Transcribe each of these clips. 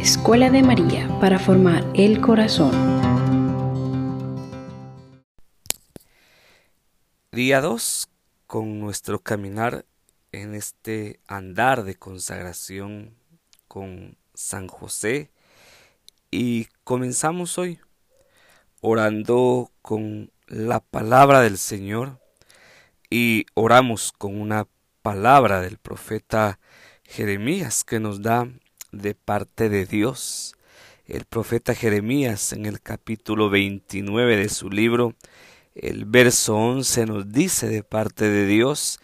Escuela de María para formar el corazón. Día 2 con nuestro caminar en este andar de consagración con San José y comenzamos hoy orando con la palabra del Señor y oramos con una palabra del profeta Jeremías que nos da de parte de Dios. El profeta Jeremías en el capítulo 29 de su libro, el verso 11 nos dice de parte de Dios,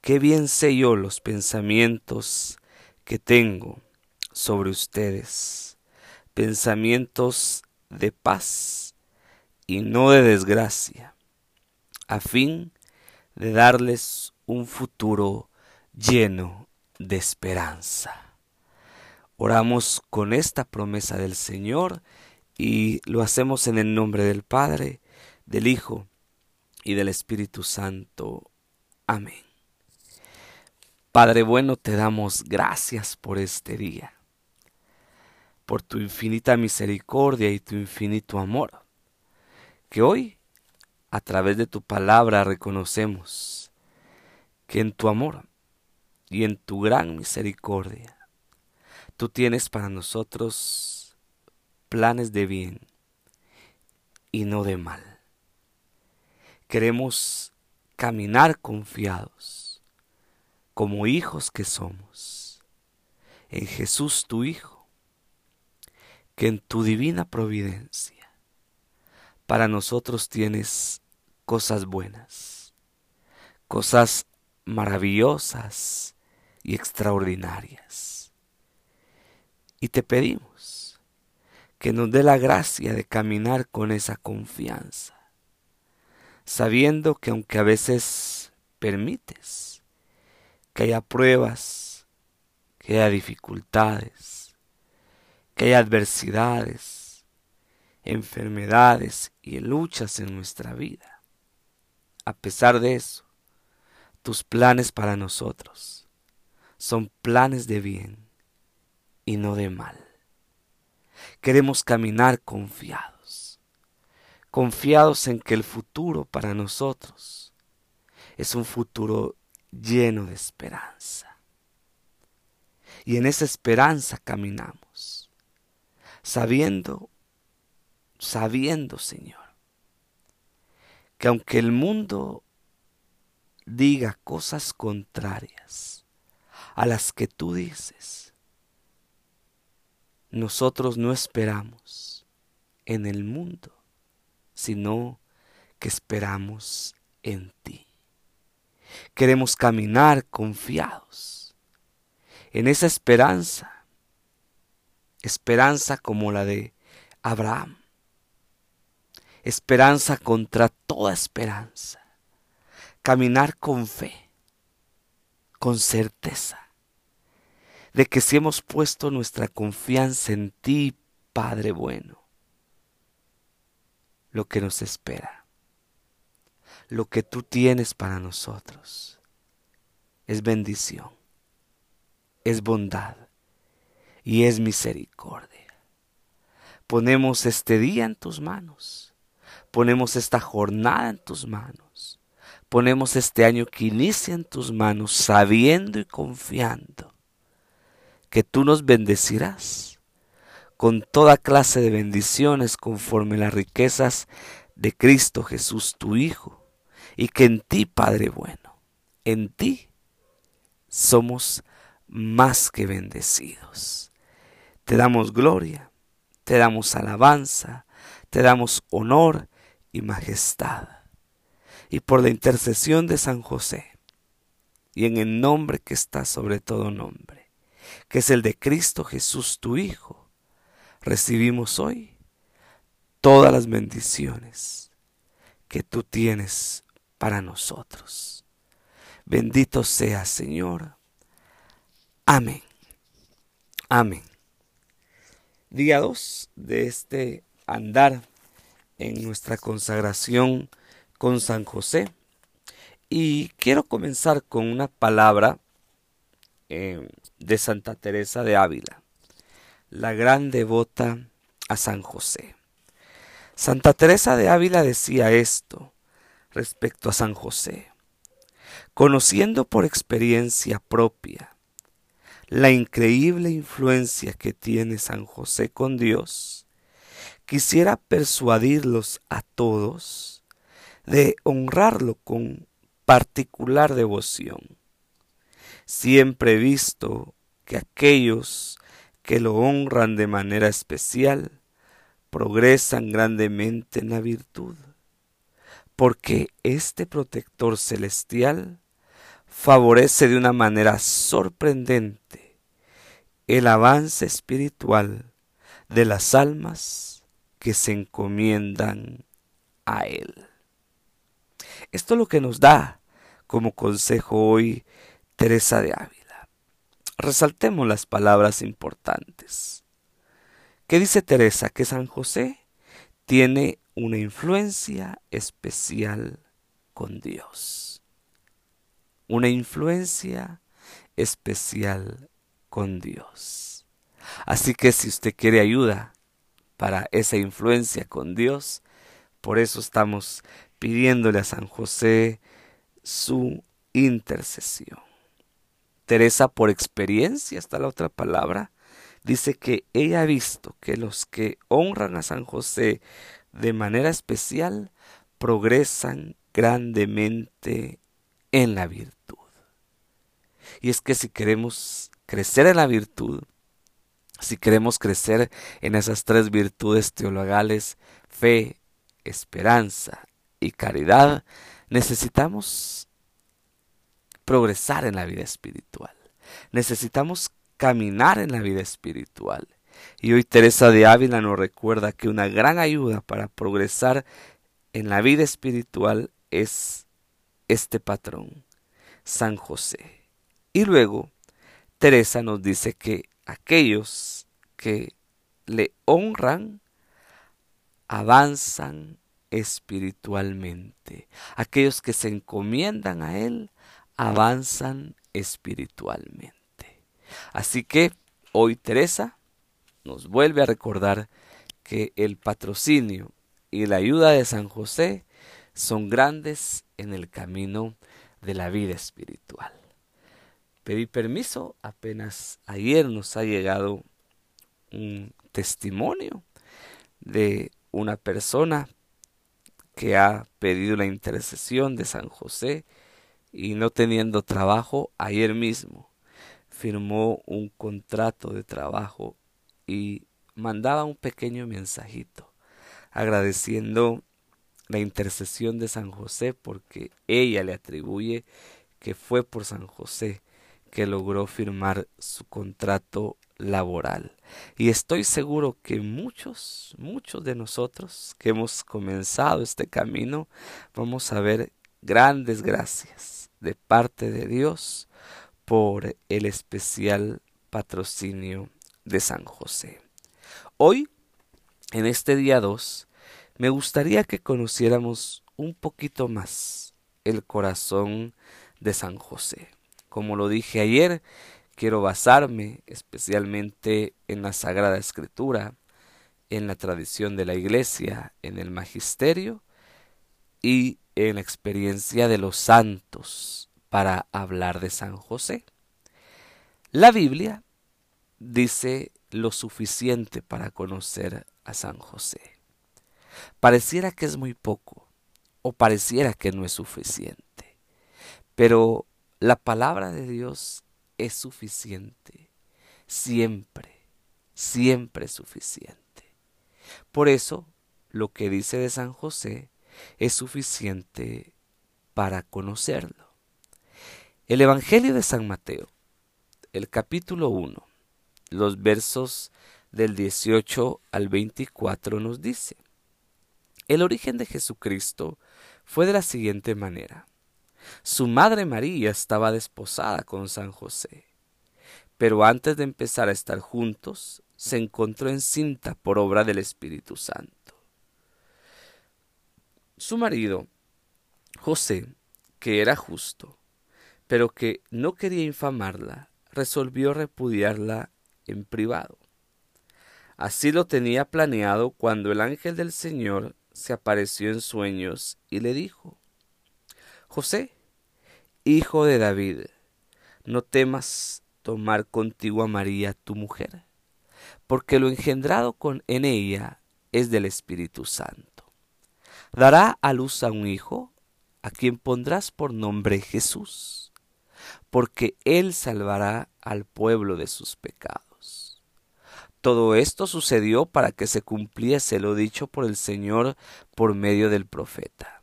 qué bien sé yo los pensamientos que tengo sobre ustedes, pensamientos de paz y no de desgracia, a fin de darles un futuro lleno de esperanza. Oramos con esta promesa del Señor y lo hacemos en el nombre del Padre, del Hijo y del Espíritu Santo. Amén. Padre bueno, te damos gracias por este día, por tu infinita misericordia y tu infinito amor, que hoy, a través de tu palabra, reconocemos que en tu amor y en tu gran misericordia, Tú tienes para nosotros planes de bien y no de mal. Queremos caminar confiados como hijos que somos en Jesús tu Hijo, que en tu divina providencia para nosotros tienes cosas buenas, cosas maravillosas y extraordinarias y te pedimos que nos dé la gracia de caminar con esa confianza, sabiendo que aunque a veces permites que haya pruebas, que haya dificultades, que haya adversidades, enfermedades y luchas en nuestra vida, a pesar de eso, tus planes para nosotros son planes de bien y no de mal. Queremos caminar confiados, confiados en que el futuro para nosotros es un futuro lleno de esperanza. Y en esa esperanza caminamos, sabiendo, sabiendo, Señor, que aunque el mundo diga cosas contrarias a las que tú dices, nosotros no esperamos en el mundo, sino que esperamos en ti. Queremos caminar confiados en esa esperanza, esperanza como la de Abraham, esperanza contra toda esperanza, caminar con fe, con certeza de que si hemos puesto nuestra confianza en ti, Padre bueno, lo que nos espera, lo que tú tienes para nosotros, es bendición, es bondad y es misericordia. Ponemos este día en tus manos, ponemos esta jornada en tus manos, ponemos este año que inicia en tus manos, sabiendo y confiando que tú nos bendecirás con toda clase de bendiciones conforme las riquezas de Cristo Jesús tu Hijo, y que en ti, Padre bueno, en ti somos más que bendecidos. Te damos gloria, te damos alabanza, te damos honor y majestad. Y por la intercesión de San José, y en el nombre que está sobre todo nombre, que es el de Cristo Jesús tu Hijo, recibimos hoy todas las bendiciones que tú tienes para nosotros. Bendito sea Señor. Amén. Amén. Día 2 de este andar en nuestra consagración con San José. Y quiero comenzar con una palabra eh, de Santa Teresa de Ávila. la gran devota a San José. Santa Teresa de Ávila decía esto respecto a San José, conociendo por experiencia propia la increíble influencia que tiene San José con Dios, quisiera persuadirlos a todos de honrarlo con particular devoción. Siempre he visto que aquellos que lo honran de manera especial progresan grandemente en la virtud, porque este protector celestial favorece de una manera sorprendente el avance espiritual de las almas que se encomiendan a Él. Esto es lo que nos da como consejo hoy Teresa de Ávila. Resaltemos las palabras importantes. ¿Qué dice Teresa? Que San José tiene una influencia especial con Dios. Una influencia especial con Dios. Así que si usted quiere ayuda para esa influencia con Dios, por eso estamos pidiéndole a San José su intercesión. Teresa, por experiencia, está la otra palabra, dice que ella ha visto que los que honran a San José de manera especial progresan grandemente en la virtud. Y es que si queremos crecer en la virtud, si queremos crecer en esas tres virtudes teologales, fe, esperanza y caridad, necesitamos progresar en la vida espiritual. Necesitamos caminar en la vida espiritual. Y hoy Teresa de Ávila nos recuerda que una gran ayuda para progresar en la vida espiritual es este patrón, San José. Y luego Teresa nos dice que aquellos que le honran avanzan espiritualmente. Aquellos que se encomiendan a Él avanzan espiritualmente. Así que hoy Teresa nos vuelve a recordar que el patrocinio y la ayuda de San José son grandes en el camino de la vida espiritual. Pedí permiso, apenas ayer nos ha llegado un testimonio de una persona que ha pedido la intercesión de San José y no teniendo trabajo ayer mismo firmó un contrato de trabajo y mandaba un pequeño mensajito agradeciendo la intercesión de San José porque ella le atribuye que fue por San José que logró firmar su contrato laboral. Y estoy seguro que muchos, muchos de nosotros que hemos comenzado este camino, vamos a ver grandes gracias de parte de Dios por el especial patrocinio de San José. Hoy, en este día 2, me gustaría que conociéramos un poquito más el corazón de San José. Como lo dije ayer, quiero basarme especialmente en la Sagrada Escritura, en la tradición de la Iglesia, en el Magisterio y en la experiencia de los santos para hablar de San José. La Biblia dice lo suficiente para conocer a San José. Pareciera que es muy poco o pareciera que no es suficiente, pero la palabra de Dios es suficiente, siempre, siempre suficiente. Por eso, lo que dice de San José es suficiente para conocerlo. El Evangelio de San Mateo, el capítulo 1, los versos del 18 al 24 nos dice, el origen de Jesucristo fue de la siguiente manera. Su madre María estaba desposada con San José, pero antes de empezar a estar juntos, se encontró encinta por obra del Espíritu Santo. Su marido, José, que era justo, pero que no quería infamarla, resolvió repudiarla en privado. Así lo tenía planeado cuando el ángel del Señor se apareció en sueños y le dijo, José, hijo de David, no temas tomar contigo a María tu mujer, porque lo engendrado con, en ella es del Espíritu Santo. Dará a luz a un hijo, a quien pondrás por nombre Jesús, porque él salvará al pueblo de sus pecados. Todo esto sucedió para que se cumpliese lo dicho por el Señor por medio del profeta.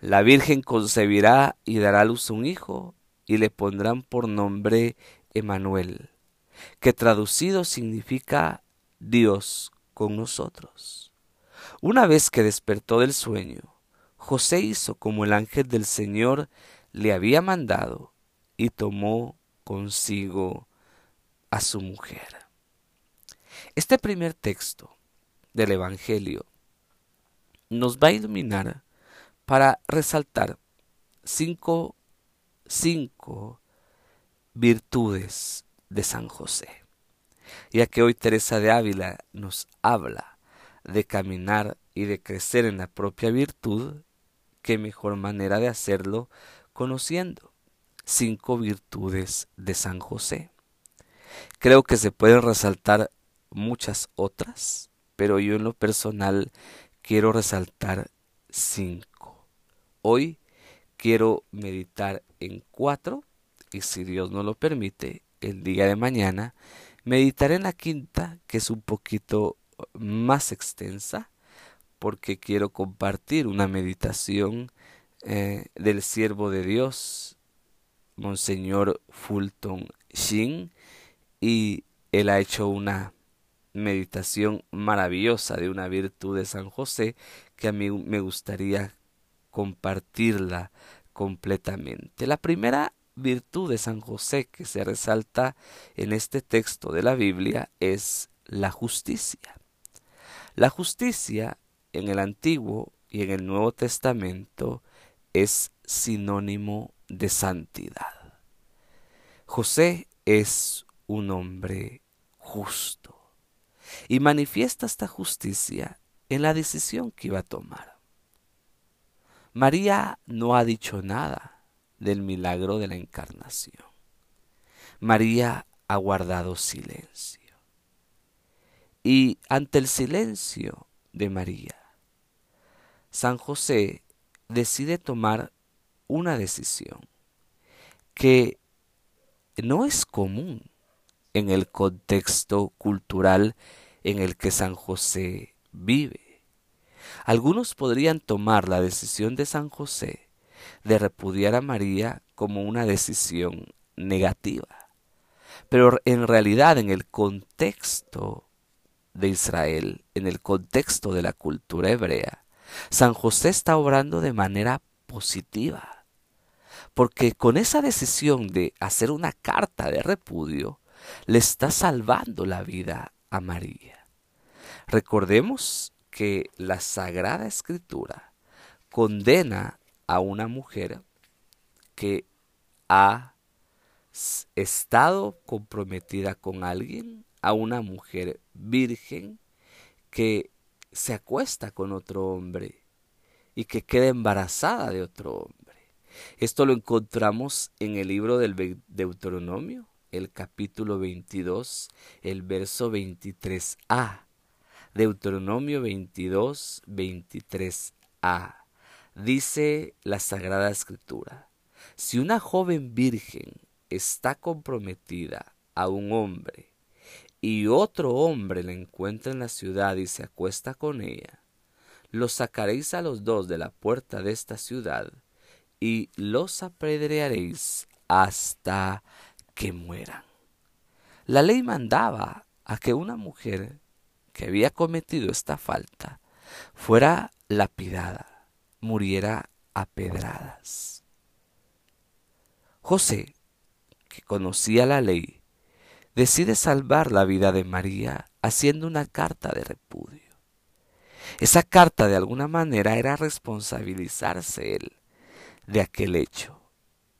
La Virgen concebirá y dará a luz a un hijo, y le pondrán por nombre Emanuel, que traducido significa Dios con nosotros. Una vez que despertó del sueño, José hizo como el ángel del Señor le había mandado y tomó consigo a su mujer. Este primer texto del Evangelio nos va a iluminar para resaltar cinco, cinco virtudes de San José. Ya que hoy Teresa de Ávila nos habla de caminar y de crecer en la propia virtud, qué mejor manera de hacerlo conociendo cinco virtudes de San José. Creo que se pueden resaltar muchas otras, pero yo en lo personal quiero resaltar cinco. Hoy quiero meditar en cuatro y si Dios no lo permite, el día de mañana meditaré en la quinta, que es un poquito más extensa, porque quiero compartir una meditación eh, del siervo de Dios, Monseñor Fulton Sheen, y él ha hecho una meditación maravillosa de una virtud de San José que a mí me gustaría compartirla completamente. La primera virtud de San José que se resalta en este texto de la Biblia es la justicia. La justicia en el Antiguo y en el Nuevo Testamento es sinónimo de santidad. José es un hombre justo y manifiesta esta justicia en la decisión que iba a tomar. María no ha dicho nada del milagro de la encarnación. María ha guardado silencio. Y ante el silencio de María, San José decide tomar una decisión que no es común en el contexto cultural en el que San José vive. Algunos podrían tomar la decisión de San José de repudiar a María como una decisión negativa. Pero en realidad en el contexto de Israel, en el contexto de la cultura hebrea, San José está obrando de manera positiva. Porque con esa decisión de hacer una carta de repudio, le está salvando la vida a María. Recordemos que la Sagrada Escritura condena a una mujer que ha estado comprometida con alguien, a una mujer virgen que se acuesta con otro hombre y que queda embarazada de otro hombre. Esto lo encontramos en el libro del Deuteronomio, el capítulo 22, el verso 23a. Deuteronomio 22, 23a. Dice la Sagrada Escritura, si una joven virgen está comprometida a un hombre y otro hombre la encuentra en la ciudad y se acuesta con ella, los sacaréis a los dos de la puerta de esta ciudad y los apedrearéis hasta que mueran. La ley mandaba a que una mujer que había cometido esta falta fuera lapidada muriera a pedradas. José, que conocía la ley, decide salvar la vida de María haciendo una carta de repudio. Esa carta de alguna manera era responsabilizarse él de aquel hecho,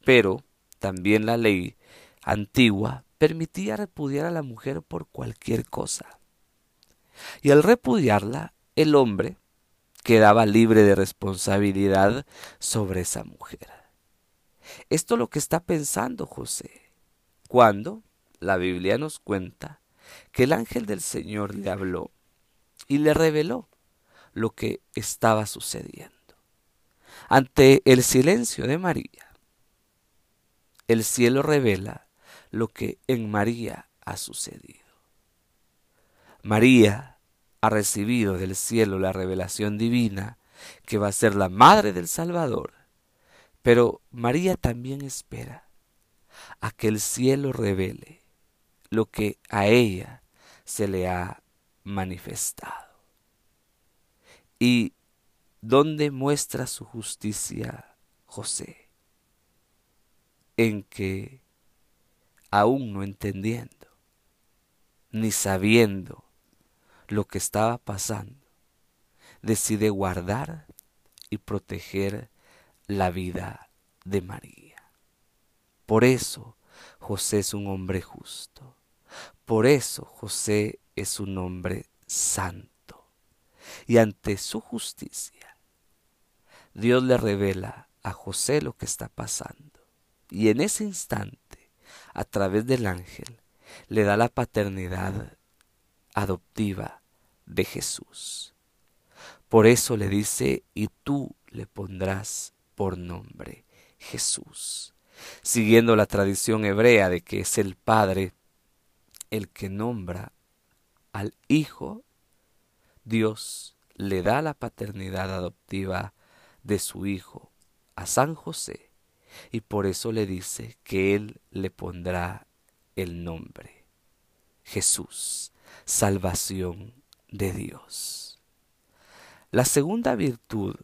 pero también la ley antigua permitía repudiar a la mujer por cualquier cosa. Y al repudiarla, el hombre quedaba libre de responsabilidad sobre esa mujer. Esto es lo que está pensando José cuando la Biblia nos cuenta que el ángel del Señor le habló y le reveló lo que estaba sucediendo. Ante el silencio de María, el cielo revela lo que en María ha sucedido. María ha recibido del cielo la revelación divina que va a ser la madre del Salvador, pero María también espera a que el cielo revele lo que a ella se le ha manifestado. ¿Y dónde muestra su justicia José? En que, aún no entendiendo, ni sabiendo lo que estaba pasando, decide guardar y proteger la vida de María. Por eso José es un hombre justo. Por eso José es un hombre santo y ante su justicia, Dios le revela a José lo que está pasando. Y en ese instante, a través del ángel, le da la paternidad adoptiva de Jesús. Por eso le dice, y tú le pondrás por nombre Jesús, siguiendo la tradición hebrea de que es el Padre el que nombra al Hijo Dios le da la paternidad adoptiva de su Hijo a San José y por eso le dice que Él le pondrá el nombre Jesús, salvación de Dios. La segunda virtud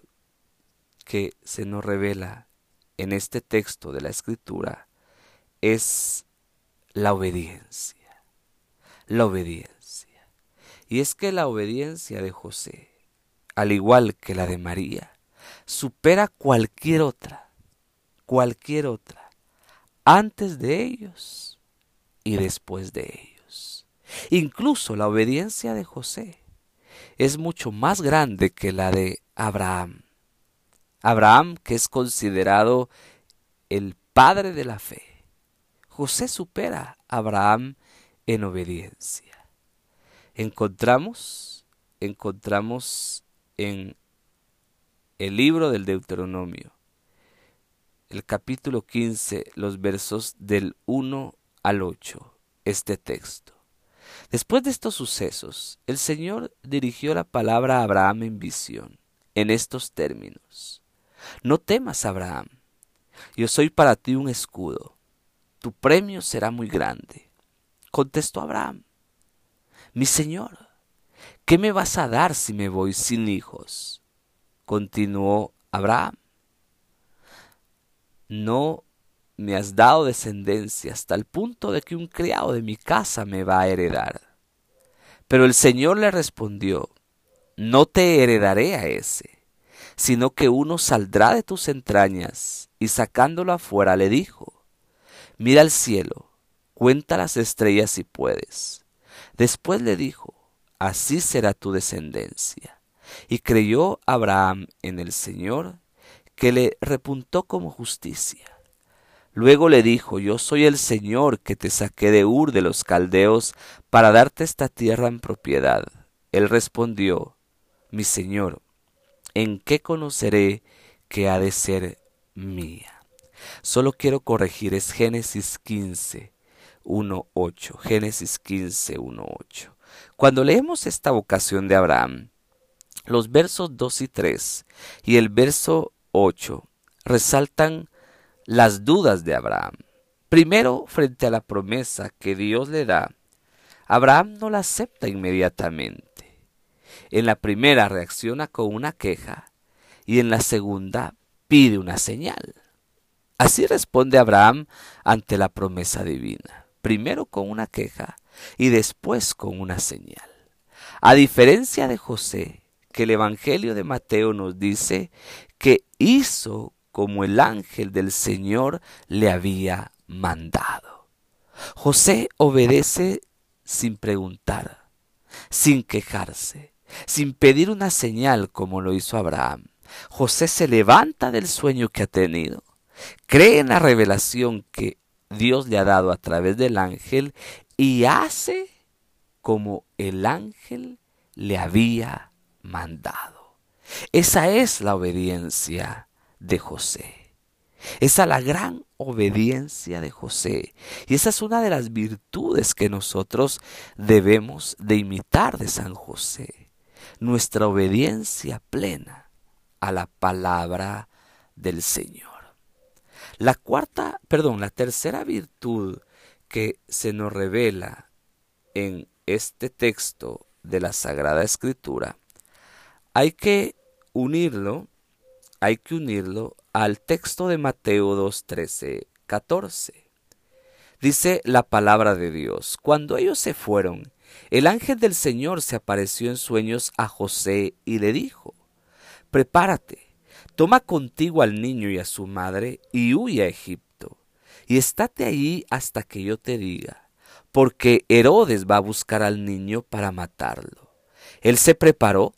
que se nos revela en este texto de la Escritura es la obediencia. La obediencia. Y es que la obediencia de José, al igual que la de María, supera cualquier otra, cualquier otra, antes de ellos y después de ellos. Incluso la obediencia de José es mucho más grande que la de Abraham. Abraham, que es considerado el padre de la fe. José supera a Abraham en obediencia encontramos, encontramos en el libro del Deuteronomio, el capítulo 15, los versos del 1 al 8, este texto. Después de estos sucesos, el Señor dirigió la palabra a Abraham en visión, en estos términos. No temas, Abraham, yo soy para ti un escudo, tu premio será muy grande. Contestó Abraham, mi Señor, ¿qué me vas a dar si me voy sin hijos? Continuó Abraham. No me has dado descendencia hasta el punto de que un criado de mi casa me va a heredar. Pero el Señor le respondió, no te heredaré a ese, sino que uno saldrá de tus entrañas. Y sacándolo afuera le dijo, mira al cielo, cuenta las estrellas si puedes Después le dijo, así será tu descendencia. Y creyó Abraham en el Señor, que le repuntó como justicia. Luego le dijo, yo soy el Señor que te saqué de Ur de los Caldeos para darte esta tierra en propiedad. Él respondió, mi Señor, ¿en qué conoceré que ha de ser mía? Solo quiero corregir, es Génesis 15, 1.8. Génesis 15, 1.8. Cuando leemos esta vocación de Abraham, los versos 2 y 3 y el verso 8 resaltan las dudas de Abraham. Primero, frente a la promesa que Dios le da, Abraham no la acepta inmediatamente. En la primera reacciona con una queja y en la segunda pide una señal. Así responde Abraham ante la promesa divina primero con una queja y después con una señal. A diferencia de José, que el Evangelio de Mateo nos dice que hizo como el ángel del Señor le había mandado. José obedece sin preguntar, sin quejarse, sin pedir una señal como lo hizo Abraham. José se levanta del sueño que ha tenido, cree en la revelación que Dios le ha dado a través del ángel y hace como el ángel le había mandado. Esa es la obediencia de José. Esa es la gran obediencia de José. Y esa es una de las virtudes que nosotros debemos de imitar de San José. Nuestra obediencia plena a la palabra del Señor. La cuarta, perdón, la tercera virtud que se nos revela en este texto de la Sagrada Escritura, hay que unirlo, hay que unirlo al texto de Mateo 2, 13, 14. Dice la palabra de Dios, cuando ellos se fueron, el ángel del Señor se apareció en sueños a José y le dijo, prepárate, toma contigo al niño y a su madre y huye a Egipto, y estate allí hasta que yo te diga, porque Herodes va a buscar al niño para matarlo. Él se preparó,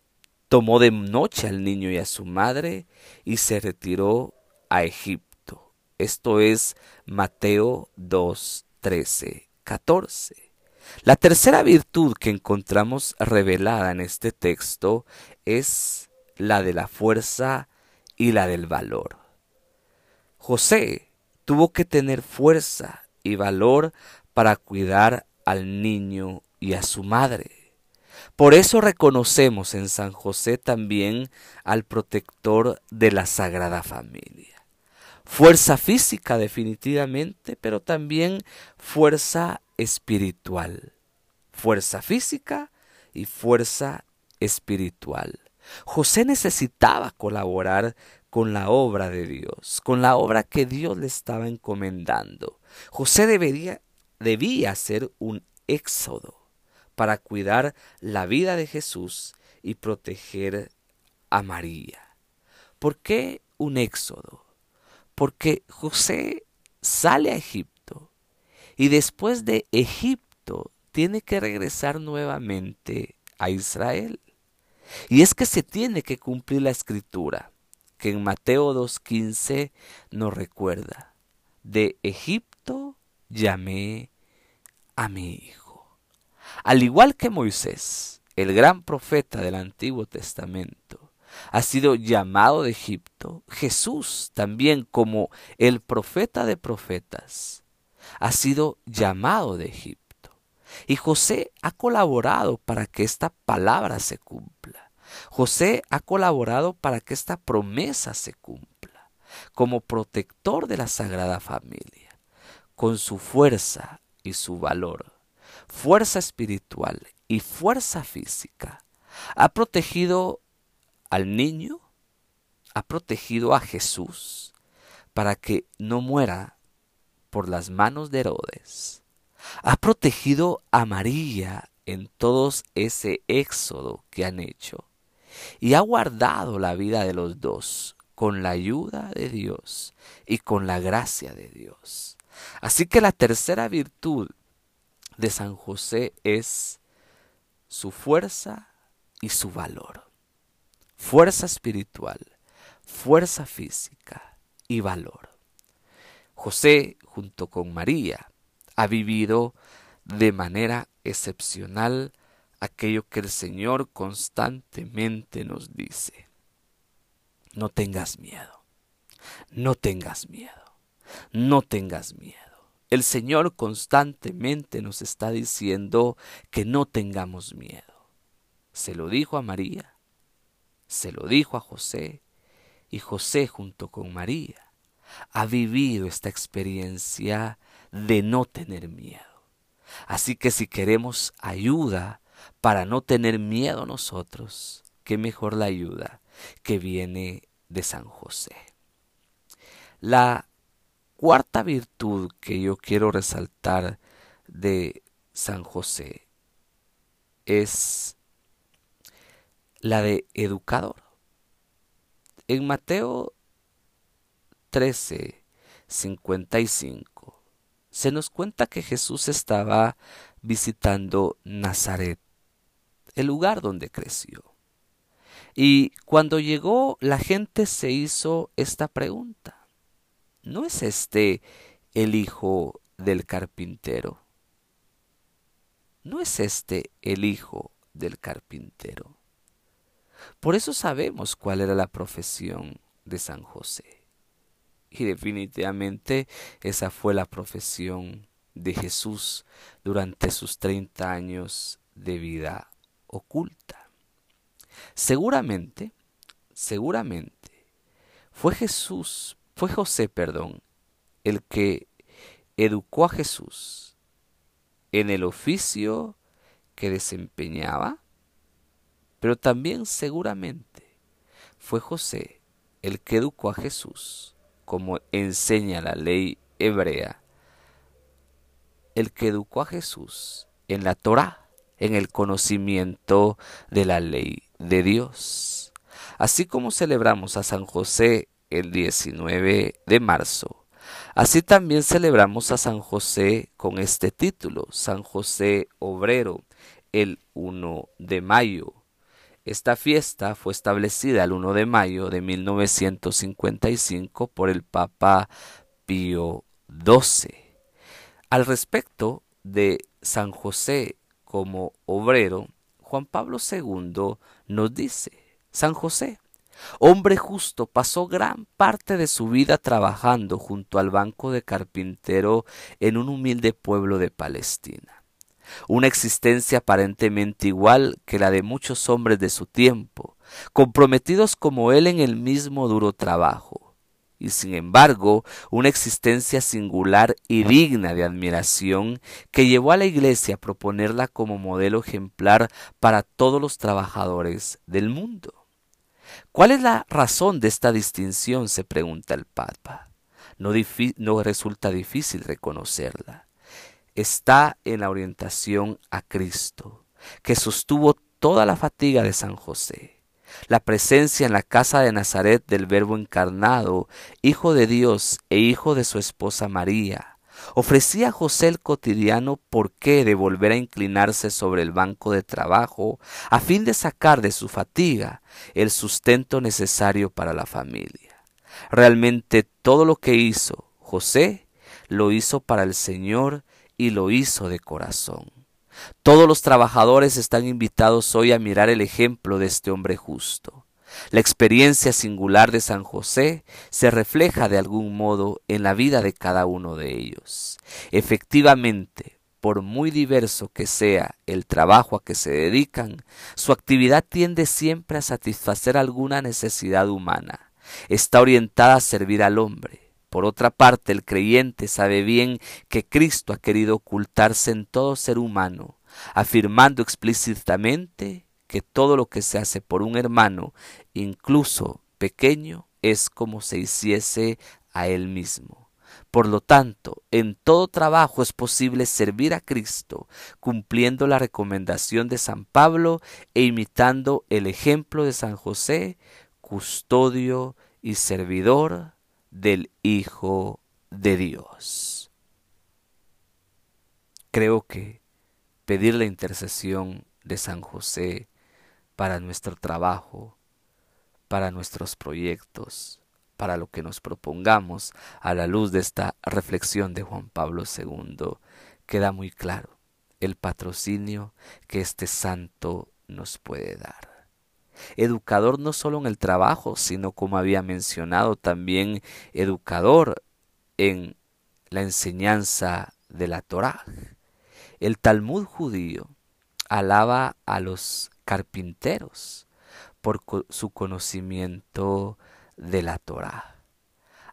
tomó de noche al niño y a su madre y se retiró a Egipto. Esto es Mateo 2, 13, 14. La tercera virtud que encontramos revelada en este texto es la de la fuerza y la del valor. José tuvo que tener fuerza y valor para cuidar al niño y a su madre. Por eso reconocemos en San José también al protector de la Sagrada Familia. Fuerza física definitivamente, pero también fuerza espiritual. Fuerza física y fuerza espiritual. José necesitaba colaborar con la obra de Dios, con la obra que Dios le estaba encomendando. José debería debía hacer un éxodo para cuidar la vida de Jesús y proteger a María. ¿Por qué un éxodo? Porque José sale a Egipto y después de Egipto tiene que regresar nuevamente a Israel. Y es que se tiene que cumplir la escritura que en Mateo 2.15 nos recuerda. De Egipto llamé a mi hijo. Al igual que Moisés, el gran profeta del Antiguo Testamento, ha sido llamado de Egipto, Jesús también como el profeta de profetas, ha sido llamado de Egipto. Y José ha colaborado para que esta palabra se cumpla. José ha colaborado para que esta promesa se cumpla, como protector de la Sagrada Familia, con su fuerza y su valor, fuerza espiritual y fuerza física. Ha protegido al niño, ha protegido a Jesús para que no muera por las manos de Herodes. Ha protegido a María en todos ese éxodo que han hecho. Y ha guardado la vida de los dos con la ayuda de Dios y con la gracia de Dios. Así que la tercera virtud de San José es su fuerza y su valor. Fuerza espiritual, fuerza física y valor. José, junto con María, ha vivido de manera excepcional aquello que el Señor constantemente nos dice. No tengas miedo, no tengas miedo. No tengas miedo. El Señor constantemente nos está diciendo que no tengamos miedo. Se lo dijo a María, se lo dijo a José, y José junto con María ha vivido esta experiencia de no tener miedo. Así que si queremos ayuda para no tener miedo nosotros, qué mejor la ayuda que viene de San José. La cuarta virtud que yo quiero resaltar de San José es la de educador. En Mateo 13, 55, se nos cuenta que Jesús estaba visitando Nazaret, el lugar donde creció. Y cuando llegó, la gente se hizo esta pregunta. ¿No es este el hijo del carpintero? ¿No es este el hijo del carpintero? Por eso sabemos cuál era la profesión de San José. Y definitivamente esa fue la profesión de Jesús durante sus 30 años de vida oculta. Seguramente, seguramente, fue Jesús, fue José, perdón, el que educó a Jesús en el oficio que desempeñaba, pero también seguramente fue José el que educó a Jesús, como enseña la ley hebrea, el que educó a Jesús en la Torá, en el conocimiento de la ley de Dios. Así como celebramos a San José el 19 de marzo, así también celebramos a San José con este título, San José Obrero, el 1 de mayo. Esta fiesta fue establecida el 1 de mayo de 1955 por el Papa Pío XII. Al respecto de San José como obrero, Juan Pablo II nos dice, San José, hombre justo, pasó gran parte de su vida trabajando junto al banco de carpintero en un humilde pueblo de Palestina. Una existencia aparentemente igual que la de muchos hombres de su tiempo, comprometidos como él en el mismo duro trabajo, y sin embargo una existencia singular y digna de admiración que llevó a la Iglesia a proponerla como modelo ejemplar para todos los trabajadores del mundo. ¿Cuál es la razón de esta distinción? se pregunta el Papa. No, no resulta difícil reconocerla está en la orientación a Cristo, que sostuvo toda la fatiga de San José. La presencia en la casa de Nazaret del Verbo encarnado, Hijo de Dios e Hijo de su esposa María, ofrecía a José el cotidiano porqué de volver a inclinarse sobre el banco de trabajo a fin de sacar de su fatiga el sustento necesario para la familia. Realmente todo lo que hizo José lo hizo para el Señor y lo hizo de corazón. Todos los trabajadores están invitados hoy a mirar el ejemplo de este hombre justo. La experiencia singular de San José se refleja de algún modo en la vida de cada uno de ellos. Efectivamente, por muy diverso que sea el trabajo a que se dedican, su actividad tiende siempre a satisfacer alguna necesidad humana. Está orientada a servir al hombre, por otra parte, el creyente sabe bien que Cristo ha querido ocultarse en todo ser humano, afirmando explícitamente que todo lo que se hace por un hermano, incluso pequeño, es como se hiciese a él mismo. Por lo tanto, en todo trabajo es posible servir a Cristo, cumpliendo la recomendación de San Pablo e imitando el ejemplo de San José, custodio y servidor del Hijo de Dios. Creo que pedir la intercesión de San José para nuestro trabajo, para nuestros proyectos, para lo que nos propongamos a la luz de esta reflexión de Juan Pablo II, queda muy claro el patrocinio que este santo nos puede dar educador no solo en el trabajo, sino como había mencionado también educador en la enseñanza de la Torá. El Talmud judío alaba a los carpinteros por su conocimiento de la Torá.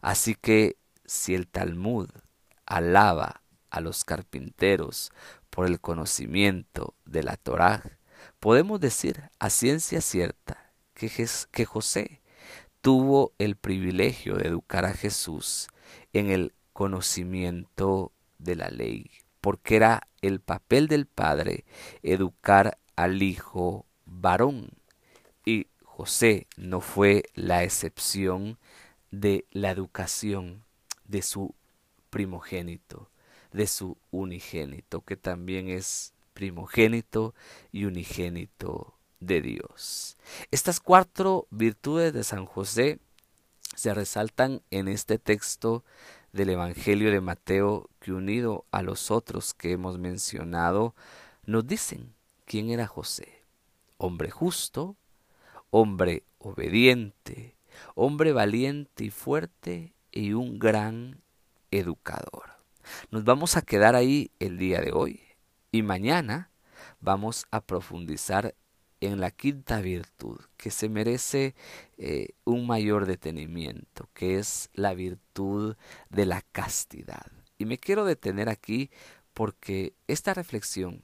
Así que si el Talmud alaba a los carpinteros por el conocimiento de la Torá, podemos decir a ciencia cierta que, que José tuvo el privilegio de educar a Jesús en el conocimiento de la ley, porque era el papel del Padre educar al Hijo varón. Y José no fue la excepción de la educación de su primogénito, de su unigénito, que también es primogénito y unigénito de Dios. Estas cuatro virtudes de San José se resaltan en este texto del Evangelio de Mateo que unido a los otros que hemos mencionado, nos dicen quién era José. Hombre justo, hombre obediente, hombre valiente y fuerte y un gran educador. Nos vamos a quedar ahí el día de hoy y mañana vamos a profundizar en la quinta virtud que se merece eh, un mayor detenimiento, que es la virtud de la castidad. Y me quiero detener aquí porque esta reflexión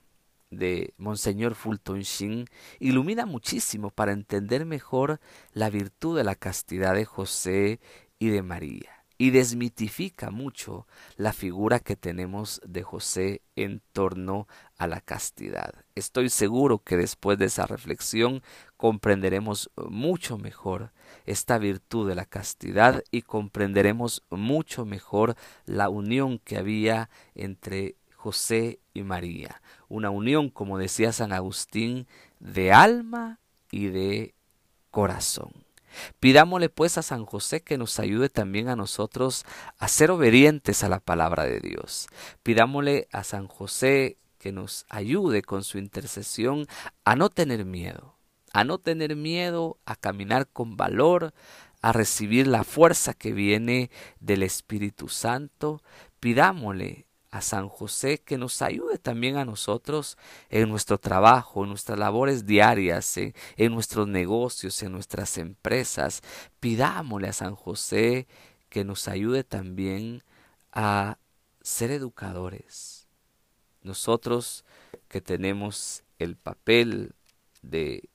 de Monseñor Fulton Sheen ilumina muchísimo para entender mejor la virtud de la castidad de José y de María y desmitifica mucho la figura que tenemos de José en torno a la castidad. Estoy seguro que después de esa reflexión comprenderemos mucho mejor esta virtud de la castidad y comprenderemos mucho mejor la unión que había entre José y María. Una unión, como decía San Agustín, de alma y de corazón. Pidámosle pues a San José que nos ayude también a nosotros a ser obedientes a la palabra de Dios. Pidámosle a San José que nos ayude con su intercesión a no tener miedo, a no tener miedo, a caminar con valor, a recibir la fuerza que viene del Espíritu Santo. Pidámosle a San José que nos ayude también a nosotros en nuestro trabajo, en nuestras labores diarias, en, nuestros negocios, en nuestras empresas. Pidámosle a San José que nos ayude también a ser educadores. Nosotros que tenemos el papel de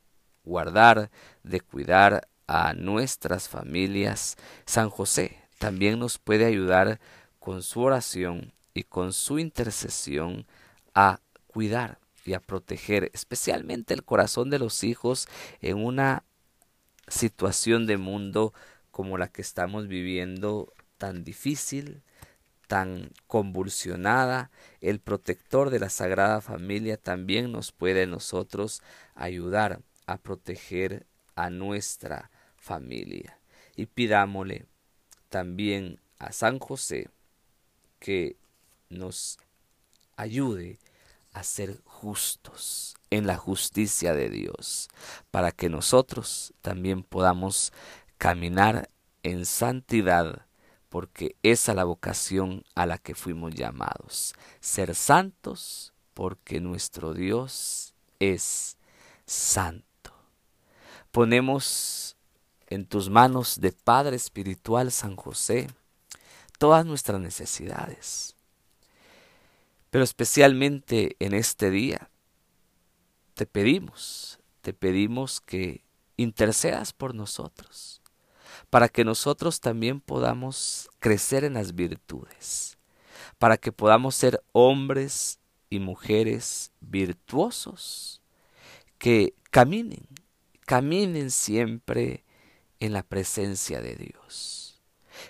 guardar, de cuidar a nuestras familias, San José también nos puede ayudar con su oración y con su intercesión a cuidar y a proteger especialmente el corazón de los hijos en una situación de mundo como la que estamos viviendo tan difícil, tan convulsionada, el protector de la Sagrada Familia también nos puede nosotros ayudar a proteger a nuestra familia. Y pidámosle también a San José que nos ayude a ser justos en la justicia de Dios, para que nosotros también podamos caminar en santidad, porque esa es la vocación a la que fuimos llamados, ser santos, porque nuestro Dios es santo. Ponemos en tus manos de Padre Espiritual San José todas nuestras necesidades pero especialmente en este día, te pedimos, te pedimos que intercedas por nosotros, para que nosotros también podamos crecer en las virtudes, para que podamos ser hombres y mujeres virtuosos, que caminen, caminen siempre en la presencia de Dios,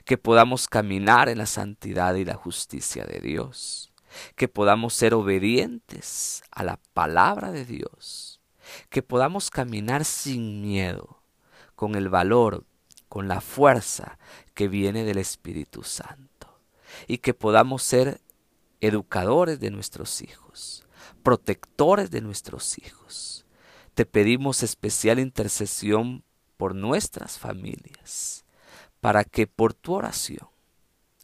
que podamos caminar en la santidad y la justicia de Dios que podamos ser obedientes a la palabra de Dios, que podamos caminar sin miedo, con el valor, con la fuerza que viene del Espíritu Santo, y que podamos ser educadores de nuestros hijos, protectores de nuestros hijos. Te pedimos especial intercesión por nuestras familias, para que por tu oración,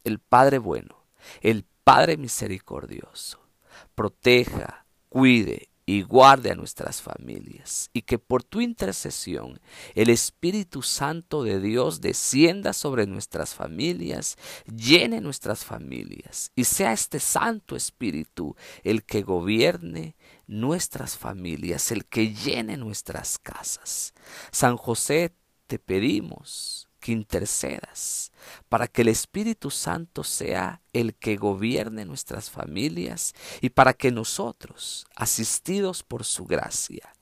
el Padre bueno, el Padre misericordioso, proteja, cuide y guarde a nuestras familias, y que por tu intercesión el Espíritu Santo de Dios descienda sobre nuestras familias, llene nuestras familias, y sea este Santo Espíritu el que gobierne nuestras familias, el que llene nuestras casas. San José, te pedimos que intercedas para que el Espíritu Santo sea el que gobierne nuestras familias y para que nosotros, asistidos por su gracia,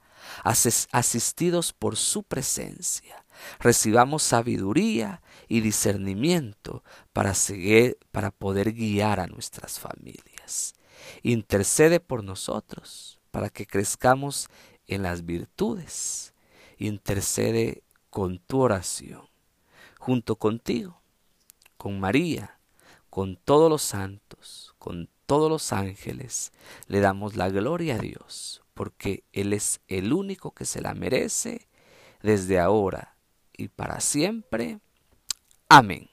asistidos por su presencia, recibamos sabiduría y discernimiento para seguir, para poder guiar a nuestras familias. Intercede por nosotros para que crezcamos en las virtudes. Intercede con tu oración, junto contigo, con María, con todos los santos, con todos los ángeles, le damos la gloria a Dios, porque Él es el único que se la merece desde ahora y para siempre. Amén.